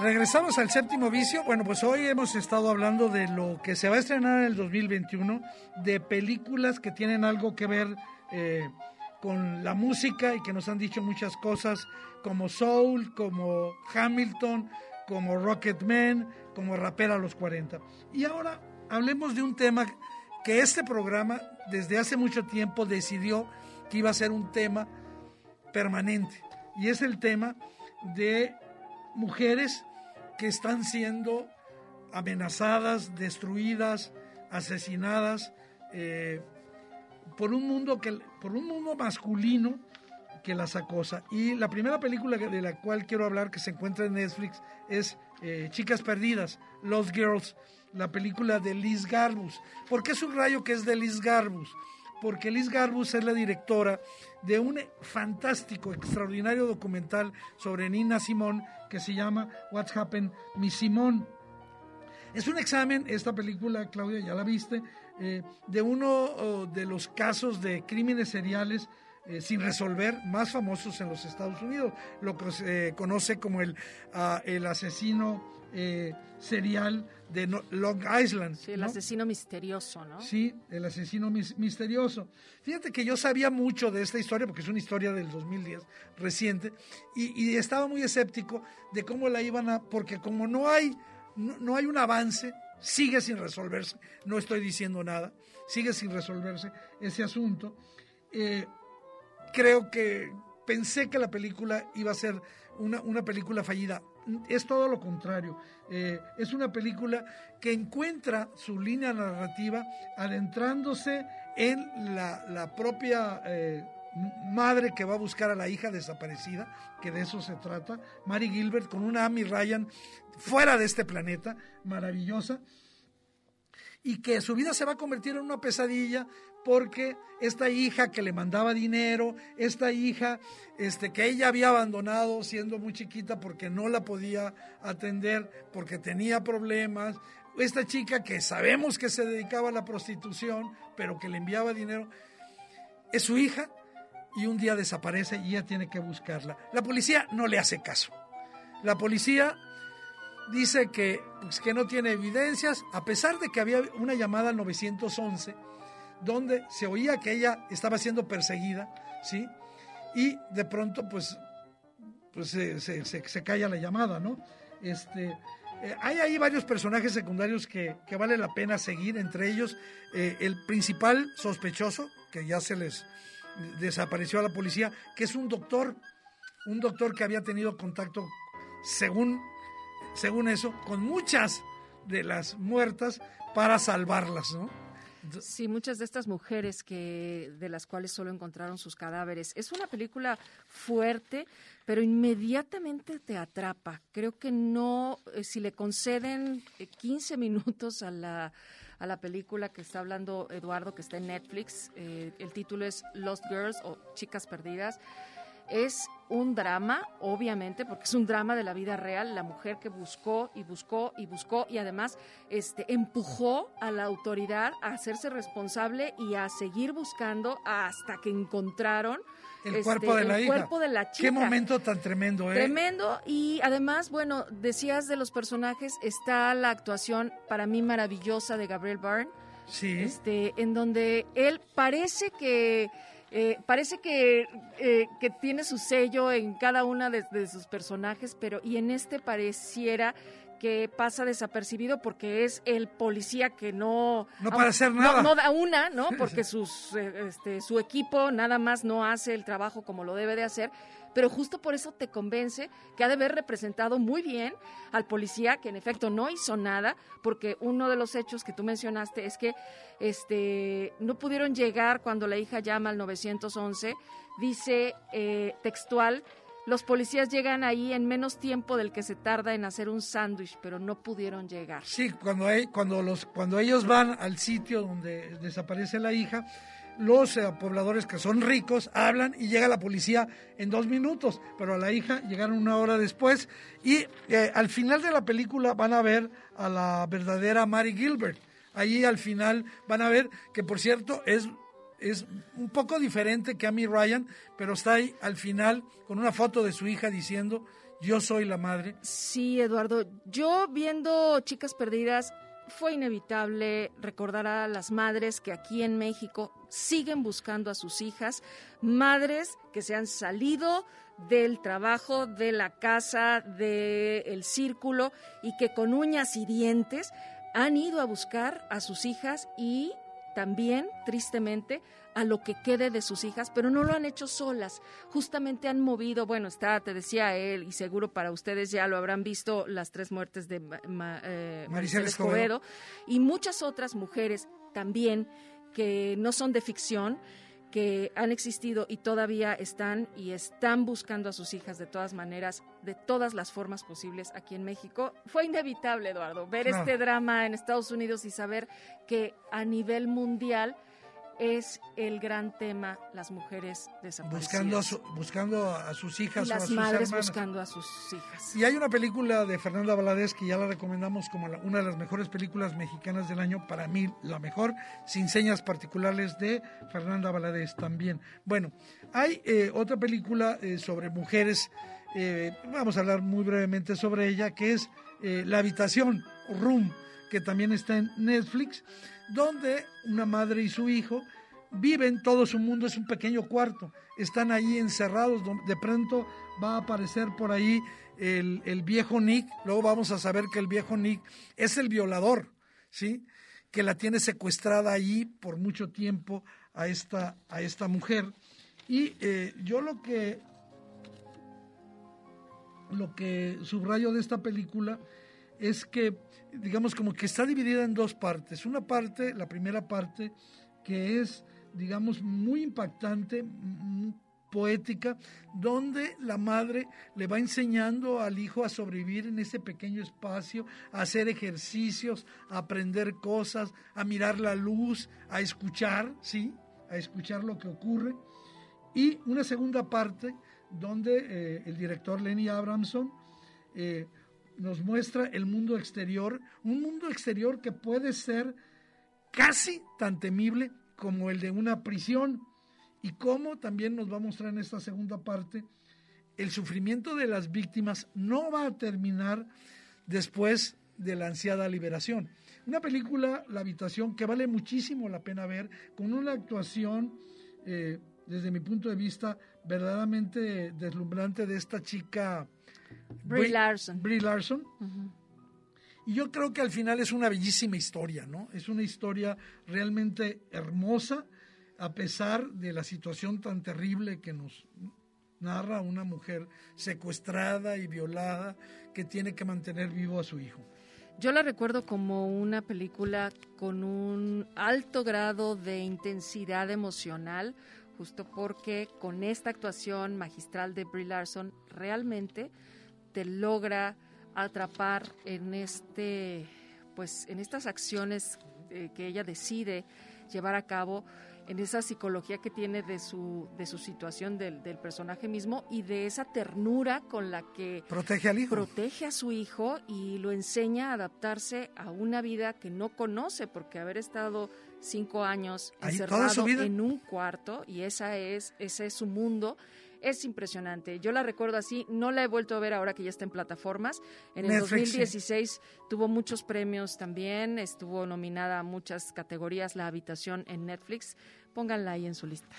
Regresamos al séptimo vicio. Bueno, pues hoy hemos estado hablando de lo que se va a estrenar en el 2021, de películas que tienen algo que ver eh, con la música y que nos han dicho muchas cosas, como Soul, como Hamilton, como Rocketman, como Rapera a los 40. Y ahora hablemos de un tema que este programa desde hace mucho tiempo decidió que iba a ser un tema permanente y es el tema de mujeres que están siendo amenazadas, destruidas, asesinadas eh, por un mundo que por un mundo masculino que las acosa. Y la primera película de la cual quiero hablar que se encuentra en Netflix es eh, Chicas Perdidas, Lost Girls, la película de Liz Garbus. ¿Por qué rayo que es de Liz Garbus? Porque Liz Garbus es la directora de un fantástico, extraordinario documental sobre Nina Simón que se llama What's Happened, Miss Simón. Es un examen, esta película, Claudia, ya la viste, eh, de uno oh, de los casos de crímenes seriales eh, sin resolver más famosos en los Estados Unidos, lo que se conoce como el, ah, el asesino eh, serial de Long Island. Sí, el asesino misterioso, ¿no? Sí, el asesino misterioso. Fíjate que yo sabía mucho de esta historia, porque es una historia del 2010, reciente, y, estaba muy escéptico de cómo la iban a, porque como no hay, no, hay un avance, sigue sin resolverse, no estoy diciendo nada, sigue sin resolverse ese asunto. Eh, creo que pensé que la película iba a ser una, una película fallida es todo lo contrario. Eh, es una película que encuentra su línea narrativa adentrándose en la, propia eh, madre que va a buscar a la hija desaparecida, que de eso se trata, Mary Gilbert, con una Amy Ryan fuera de este planeta, maravillosa, y que su vida se va a convertir en una pesadilla porque esta hija que le mandaba dinero, esta hija este, que ella había abandonado siendo muy chiquita porque no la podía atender, porque tenía problemas, esta chica que sabemos que se dedicaba a la prostitución, pero que le enviaba dinero, es su hija y un día desaparece y ella tiene que buscarla. La policía no le hace caso. La policía dice que, pues, que no tiene evidencias, a pesar de que había una llamada al 911 donde se oía que ella estaba siendo perseguida, ¿sí? Y de pronto, pues, pues se, se, calla la llamada, ¿no? Este, eh, hay ahí varios personajes secundarios que, vale la pena seguir, entre ellos eh, el principal sospechoso, que ya se les desapareció a la policía, que es un doctor, un doctor que había tenido contacto, según, según eso, con muchas de las muertas para salvarlas, ¿no? Sí, muchas de estas mujeres que de las cuales solo encontraron sus cadáveres. Es una película fuerte, pero inmediatamente te atrapa. Creo que no, eh, si le conceden 15 eh, minutos a la a la película que está hablando Eduardo, que está en Netflix. Eh, el título es Lost Girls o Chicas Perdidas. Es un drama, obviamente, porque es un drama de la vida real, la mujer que buscó y buscó y buscó y además este, empujó a la autoridad a hacerse responsable y a seguir buscando hasta que encontraron el este, cuerpo de la cuerpo de la chica. Qué momento tan tremendo, ¿eh? Tremendo y además, bueno, decías de los personajes, está la actuación para mí maravillosa de Gabriel Byrne. Sí. Este, en donde él parece que eh, parece que, eh, que, tiene su sello en cada una de, sus personajes, pero y en este pareciera que pasa desapercibido porque es el policía que no no para hacer nada. no, da una no porque sus eh, este, su equipo nada más no hace el trabajo como lo debe de hacer pero justo por eso te convence que ha de haber representado muy bien al policía, que en efecto no hizo nada, porque uno de los hechos que tú mencionaste es que este, no pudieron llegar cuando la hija llama al 911, dice eh, textual, los policías llegan ahí en menos tiempo del que se tarda en hacer un sándwich, pero no pudieron llegar. Sí, cuando, hay, cuando, los, cuando ellos van al sitio donde desaparece la hija, los eh, pobladores que son ricos hablan y llega la policía en dos minutos, pero a la hija llegaron una hora después y eh, al final de la película van a ver a la verdadera Mary Gilbert. Allí al final van a ver que por cierto es, es un poco diferente que Amy Ryan, pero está ahí al final con una foto de su hija diciendo yo soy la madre. Sí, Eduardo, yo viendo Chicas Perdidas fue inevitable recordar a las madres que aquí en México siguen buscando a sus hijas, madres que se han salido del trabajo, de la casa, del círculo y que con uñas y dientes han ido a buscar a sus hijas y también, tristemente, a lo que quede de sus hijas, pero no lo han hecho solas. Justamente han movido, bueno, está, te decía él, y seguro para ustedes ya lo habrán visto, las tres muertes de eh, Maricel Escobedo, y muchas otras mujeres también que no son de ficción, que han existido y todavía están y están buscando a sus hijas de todas maneras, de todas las formas posibles aquí en México. Fue inevitable, Eduardo, ver este drama en Estados Unidos y saber que a nivel mundial es el gran tema, las mujeres desaparecidas. Buscando a, buscando a sus hijas. las madres buscando a sus hijas. Y hay una película de Fernanda Valadez que ya la recomendamos como una de las mejores películas mexicanas del año, para mí la mejor, sin señas particulares de Fernanda Valadez también. Bueno, hay eh, otra película eh, sobre mujeres, eh, vamos a hablar muy brevemente sobre ella, que es La habitación, Room, que también está en Netflix donde una madre y su hijo viven, todo su mundo es un pequeño cuarto, están ahí encerrados, de pronto va a aparecer por ahí el, el, viejo Nick, luego vamos a saber que el viejo Nick es el violador, ¿sí? Que la tiene secuestrada ahí por mucho tiempo a esta, a esta mujer. Y eh, yo lo que, lo que subrayo de esta película es que digamos, como que está dividida en dos partes. Una parte, la primera parte, que es, digamos, muy impactante, poética, donde la madre le va enseñando al hijo a sobrevivir en ese pequeño espacio, a hacer ejercicios, a aprender cosas, a mirar la luz, a escuchar, ¿sí? A escuchar lo que ocurre. Y una segunda parte donde eh, el director Lenny Abramson eh, nos muestra el mundo exterior, un mundo exterior que puede ser casi tan temible como el de una prisión y cómo también nos va a mostrar en esta segunda parte el sufrimiento de las víctimas no va a terminar después de la ansiada liberación. Una película, La habitación, que vale muchísimo la pena ver, con una actuación, eh, desde mi punto de vista, verdaderamente deslumbrante de esta chica Brie Larson. Brie Larson. Y yo creo que al final es una bellísima historia, ¿no? Es una historia realmente hermosa, a pesar de la situación tan terrible que nos narra una mujer secuestrada y violada que tiene que mantener vivo a su hijo. Yo la recuerdo como una película con un alto grado de intensidad emocional, justo porque con esta actuación magistral de Brie Larson realmente te logra atrapar en este pues en estas acciones eh, que ella decide llevar a cabo en esa psicología que tiene de su, de su situación del, del, personaje mismo y de esa ternura con la que protege al hijo. Protege a su hijo y lo enseña a adaptarse a una vida que no conoce, porque haber estado cinco años encerrado en un cuarto y esa es, ese es su mundo es impresionante. Yo la recuerdo así, no la he vuelto a ver ahora que ya está en plataformas. En el 2016 tuvo muchos premios también, estuvo nominada a muchas categorías La Habitación en Netflix. Pónganla ahí en su lista.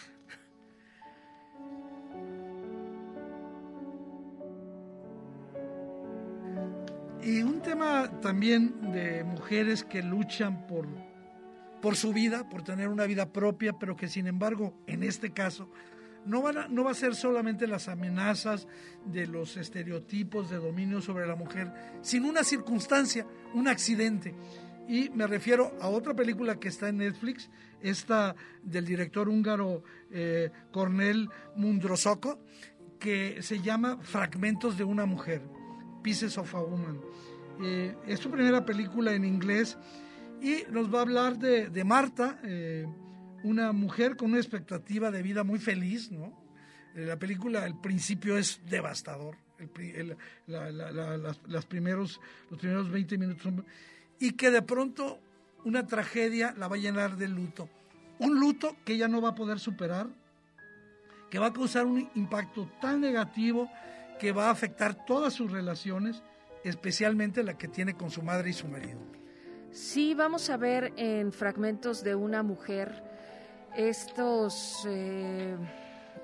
Y un tema también de mujeres que luchan por, por su vida, por tener una vida propia, pero que sin embargo, en este caso, no, no va a ser solamente las amenazas de los estereotipos de dominio sobre la mujer, sino una circunstancia, un accidente. Y me refiero a otra película que está en Netflix, esta del director húngaro eh, Cornel Mundrosoko, que se llama Fragmentos de una mujer, Pieces of a Woman. Eh, es su primera película en inglés y nos va a hablar de, Marta. Eh, una mujer con una expectativa de vida muy feliz, ¿no? Eh, la película, el principio es devastador, las, primeros, los primeros 20 minutos y que de pronto una tragedia la va a llenar de luto. Un luto que ella no va a poder superar, que va a causar un impacto tan negativo que va a afectar todas sus relaciones, especialmente la que tiene con su madre y su marido. Sí, vamos a ver en fragmentos de una mujer estos, eh,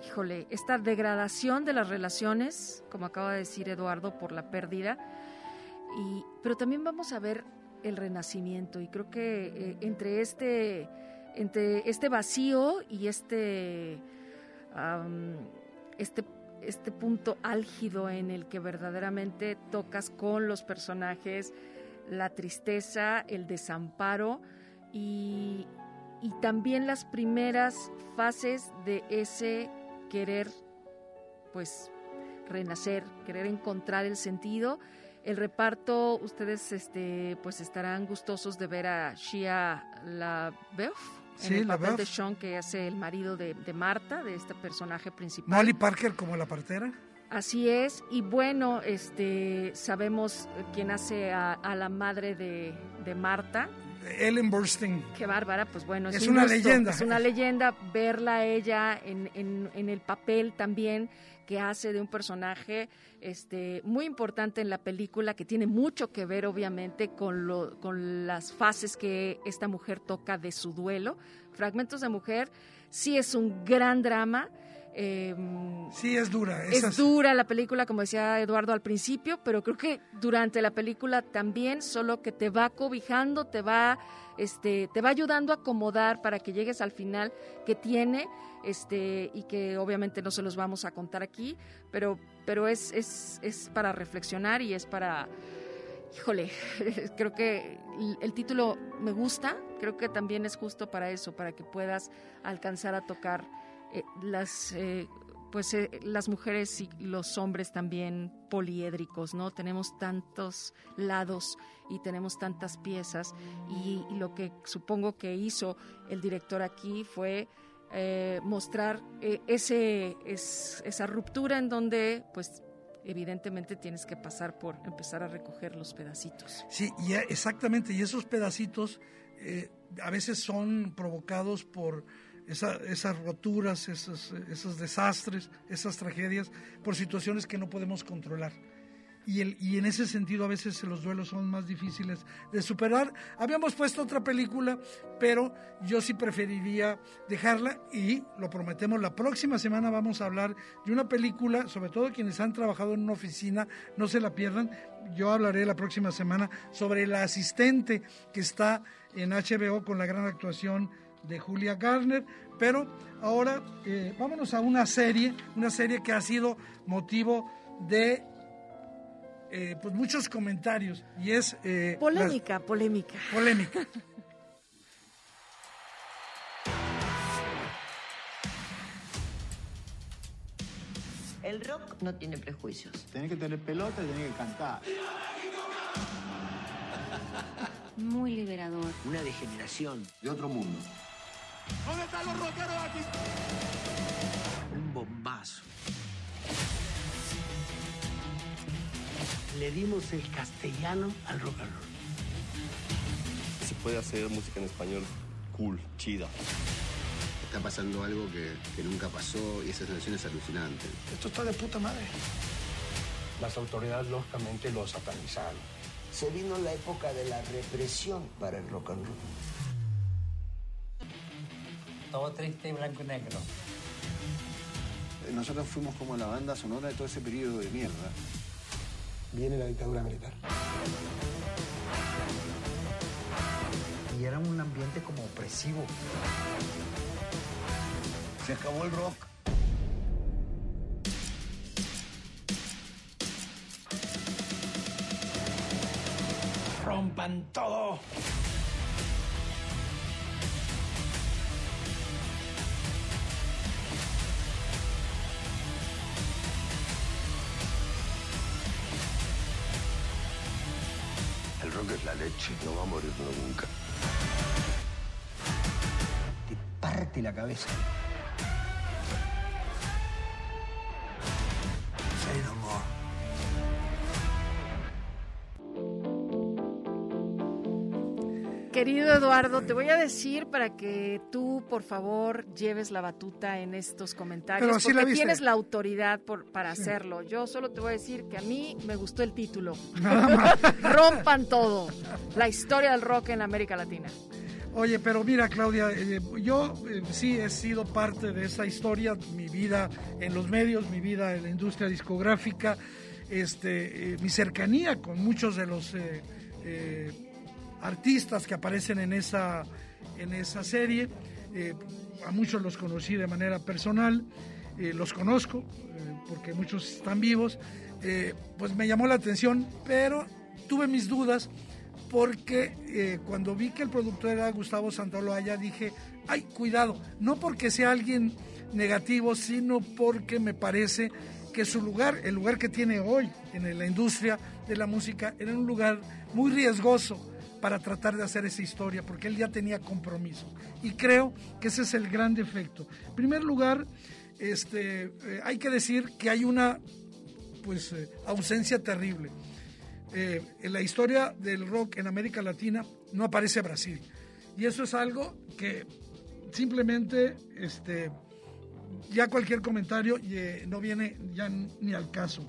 híjole, esta degradación de las relaciones, como acaba de decir Eduardo, por la pérdida, y, pero también vamos a ver el renacimiento. Y creo que eh, entre este entre este vacío y este, este, este punto álgido en el que verdaderamente tocas con los personajes la tristeza, el desamparo y, y también las primeras fases de ese querer, pues, renacer, querer encontrar el sentido. El reparto, ustedes este, pues estarán gustosos de ver a Shia LaBeouf en el papel de Sean, que hace el marido de, Marta, de este personaje principal. Molly Parker como la partera. Así es, y bueno, este, sabemos quién hace a, la madre de, de Marta, Ellen Burstyn. Qué bárbara, pues bueno, es, una leyenda. Es una leyenda verla a ella en, en, el papel también que hace de un personaje este, muy importante en la película, que tiene mucho que ver obviamente con, lo, con las fases que esta mujer toca de su duelo. Fragmentos de Mujer sí es un gran drama eh, sí, es dura. Es dura la película, como decía Eduardo al principio, pero creo que durante la película también, solo que te va cobijando, te va, este, te va ayudando a acomodar para que llegues al final que tiene, este, y que obviamente no se los vamos a contar aquí, pero, pero es, es, es para reflexionar y es para híjole, *laughs* creo que el título me gusta, creo que también es justo para eso, para que puedas alcanzar a tocar las eh, pues eh, las mujeres y los hombres también poliédricos, ¿no? Tenemos tantos lados y tenemos tantas piezas y, lo que supongo que hizo el director aquí fue mostrar ese es, esa ruptura en donde pues evidentemente tienes que pasar por empezar a recoger los pedacitos. Sí, y exactamente, y esos pedacitos a veces son provocados por esas roturas, esos, esos desastres, esas tragedias, por situaciones que no podemos controlar. Y, el, y, en ese sentido a veces los duelos son más difíciles de superar. Habíamos puesto otra película, pero yo sí preferiría dejarla y lo prometemos, la próxima semana vamos a hablar de una película, sobre todo quienes han trabajado en una oficina, no se la pierdan. Yo hablaré la próxima semana sobre la asistente que está en HBO con la gran actuación de Julia Garner, pero ahora eh, vámonos a una serie, una serie que ha sido motivo de eh, pues muchos comentarios y es eh, polémica, polémica, polémica. El rock no tiene prejuicios. Tenés que tener pelota y tenés que cantar. Muy liberador. Una degeneración. De otro mundo. ¿Dónde están los rockeros aquí? Un bombazo. Le dimos el castellano al rock and roll. Se puede hacer música en español cool, chida. Está pasando algo que, que nunca pasó y esa sensación es alucinante. Esto está de puta madre. Las autoridades lógicamente lo satanizaron. Se vino la época de la represión para el rock and roll todo triste y blanco y negro. Nosotros fuimos como la banda sonora de todo ese periodo de mierda. Viene la dictadura militar. Y era un ambiente como opresivo. Se acabó el rock. Rompan todo. Es la leche, no va a morir nunca. Te parte la cabeza. Querido Eduardo, te voy a decir para que tú, por favor, lleves la batuta en estos comentarios, porque tienes la autoridad por, para hacerlo. Yo solo te voy a decir que a mí me gustó el título. *laughs* Rompan todo. La historia del rock en América Latina. Oye, pero mira, Claudia, eh, yo eh, sí he sido parte de esa historia, mi vida en los medios, mi vida en la industria discográfica, este, eh, mi cercanía con muchos de los artistas que aparecen en esa, en esa serie. Eh, a muchos los conocí de manera personal, eh, los conozco eh, porque muchos están vivos. pues me llamó la atención, pero tuve mis dudas porque cuando vi que el productor era Gustavo Santaolalla dije, ay, cuidado, no porque sea alguien negativo, sino porque me parece que su lugar, el lugar que tiene hoy en la industria de la música, era un lugar muy riesgoso para tratar de hacer esa historia, porque él ya tenía compromiso. Y creo que ese es el gran defecto. En primer lugar, este, eh, hay que decir que hay una pues, eh, ausencia terrible. Eh, en la historia del rock en América Latina no aparece Brasil. Y eso es algo que simplemente este, ya cualquier comentario no viene ya ni al caso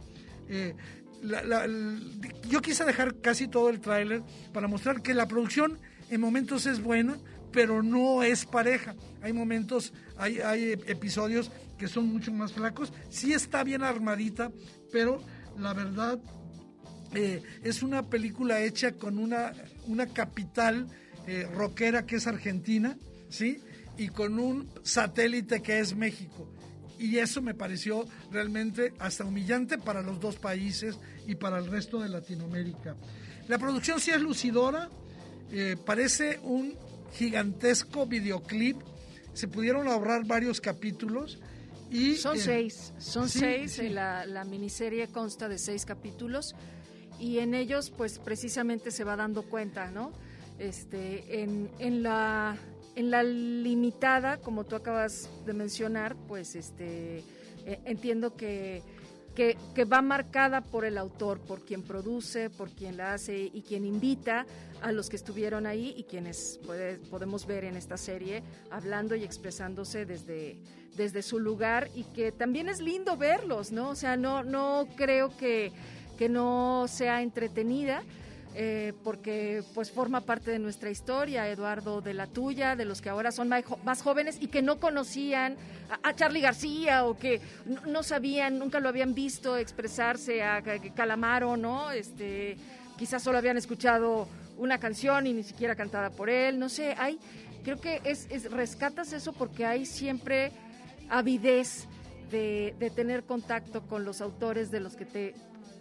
yo quise dejar casi todo el tráiler para mostrar que la producción en momentos es buena, pero no es pareja. Hay momentos, hay, hay episodios que son mucho más flacos. Sí está bien armadita, pero la verdad eh, es una película hecha con una, una capital eh, rockera que es Argentina, ¿sí? Y con un satélite que es México y eso me pareció realmente hasta humillante para los dos países y para el resto de Latinoamérica. La producción sí es lucidora, eh, parece un gigantesco videoclip, se pudieron ahorrar varios capítulos. Y, son eh, seis, son seis, eh, La, la miniserie consta de seis capítulos y en ellos pues precisamente se va dando cuenta, ¿no? Este, en, en la en la limitada, como tú acabas de mencionar, pues este eh, entiendo que, que, va marcada por el autor, por quien produce, por quien la hace y quien invita a los que estuvieron ahí y quienes podemos ver en esta serie hablando y expresándose desde, desde su lugar y que también es lindo verlos, ¿no? O sea, no, no creo que, que no sea entretenida eh, porque pues forma parte de nuestra historia, Eduardo, de la tuya, de los que ahora son más, jóvenes y que no conocían a, Charlie García o que no, sabían, nunca lo habían visto expresarse a, Calamaro, ¿no? Este, quizás solo habían escuchado una canción y ni siquiera cantada por él, no sé, hay, creo que es, rescatas eso porque hay siempre avidez de, de, tener contacto con los autores de los que te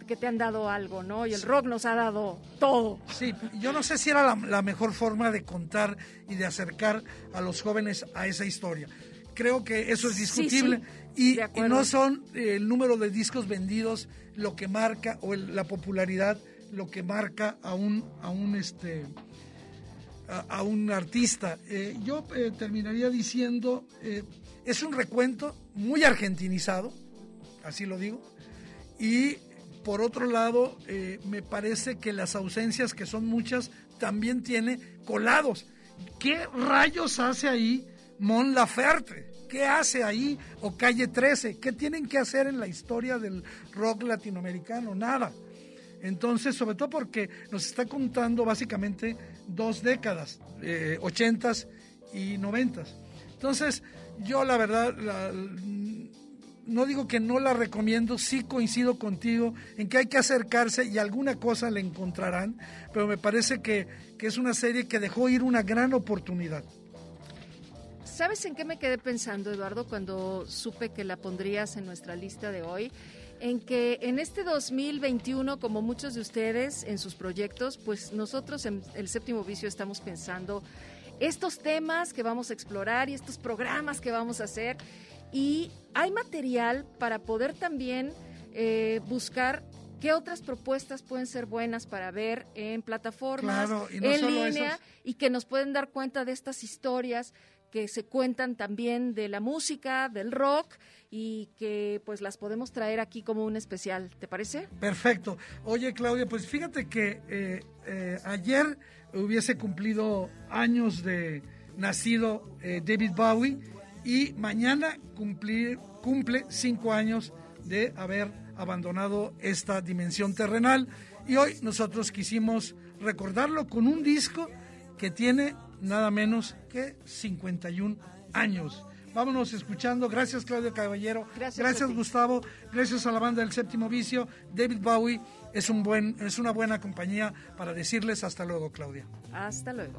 que te han dado algo, ¿no? Y el rock nos ha dado todo. Sí, yo no sé si era la, mejor forma de contar y de acercar a los jóvenes a esa historia. Creo que eso es discutible y, no son eh, el número de discos vendidos lo que marca o la popularidad lo que marca a un a un este a, un artista. Eh, yo eh, terminaría diciendo es un recuento muy argentinizado, así lo digo, y por otro lado, eh, me parece que las ausencias, que son muchas, también tiene colados. ¿Qué rayos hace ahí Mon Laferte? ¿Qué hace ahí o Calle 13? ¿Qué tienen que hacer en la historia del rock latinoamericano? Nada. Entonces, sobre todo porque nos está contando básicamente dos décadas, eh, ochentas y noventas. Entonces, yo la verdad, la, no digo que no la recomiendo, sí coincido contigo en que hay que acercarse y alguna cosa le encontrarán, pero me parece que, es una serie que dejó ir una gran oportunidad. ¿Sabes en qué me quedé pensando, Eduardo, cuando supe que la pondrías en nuestra lista de hoy? En que en este 2021, como muchos de ustedes en sus proyectos, pues nosotros en el séptimo vicio estamos pensando estos temas que vamos a explorar y estos programas que vamos a hacer y hay material para poder también eh, buscar qué otras propuestas pueden ser buenas para ver en plataformas, en línea, y que nos pueden dar cuenta de estas historias que se cuentan también de la música, del rock y que pues las podemos traer aquí como un especial, ¿te parece? Perfecto. Oye Claudia, pues fíjate que eh, eh, ayer hubiese cumplido años de nacido David Bowie y mañana cumplir, cumple cinco años de haber abandonado esta dimensión terrenal y hoy nosotros quisimos recordarlo con un disco que tiene nada menos que 51 años. Vámonos escuchando. Gracias Claudio Caballero. Gracias, Gustavo. Gracias a la banda del Séptimo Vicio. David Bowie es un buen es una buena compañía para decirles hasta luego, Claudia. Hasta luego.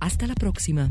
Hasta la próxima.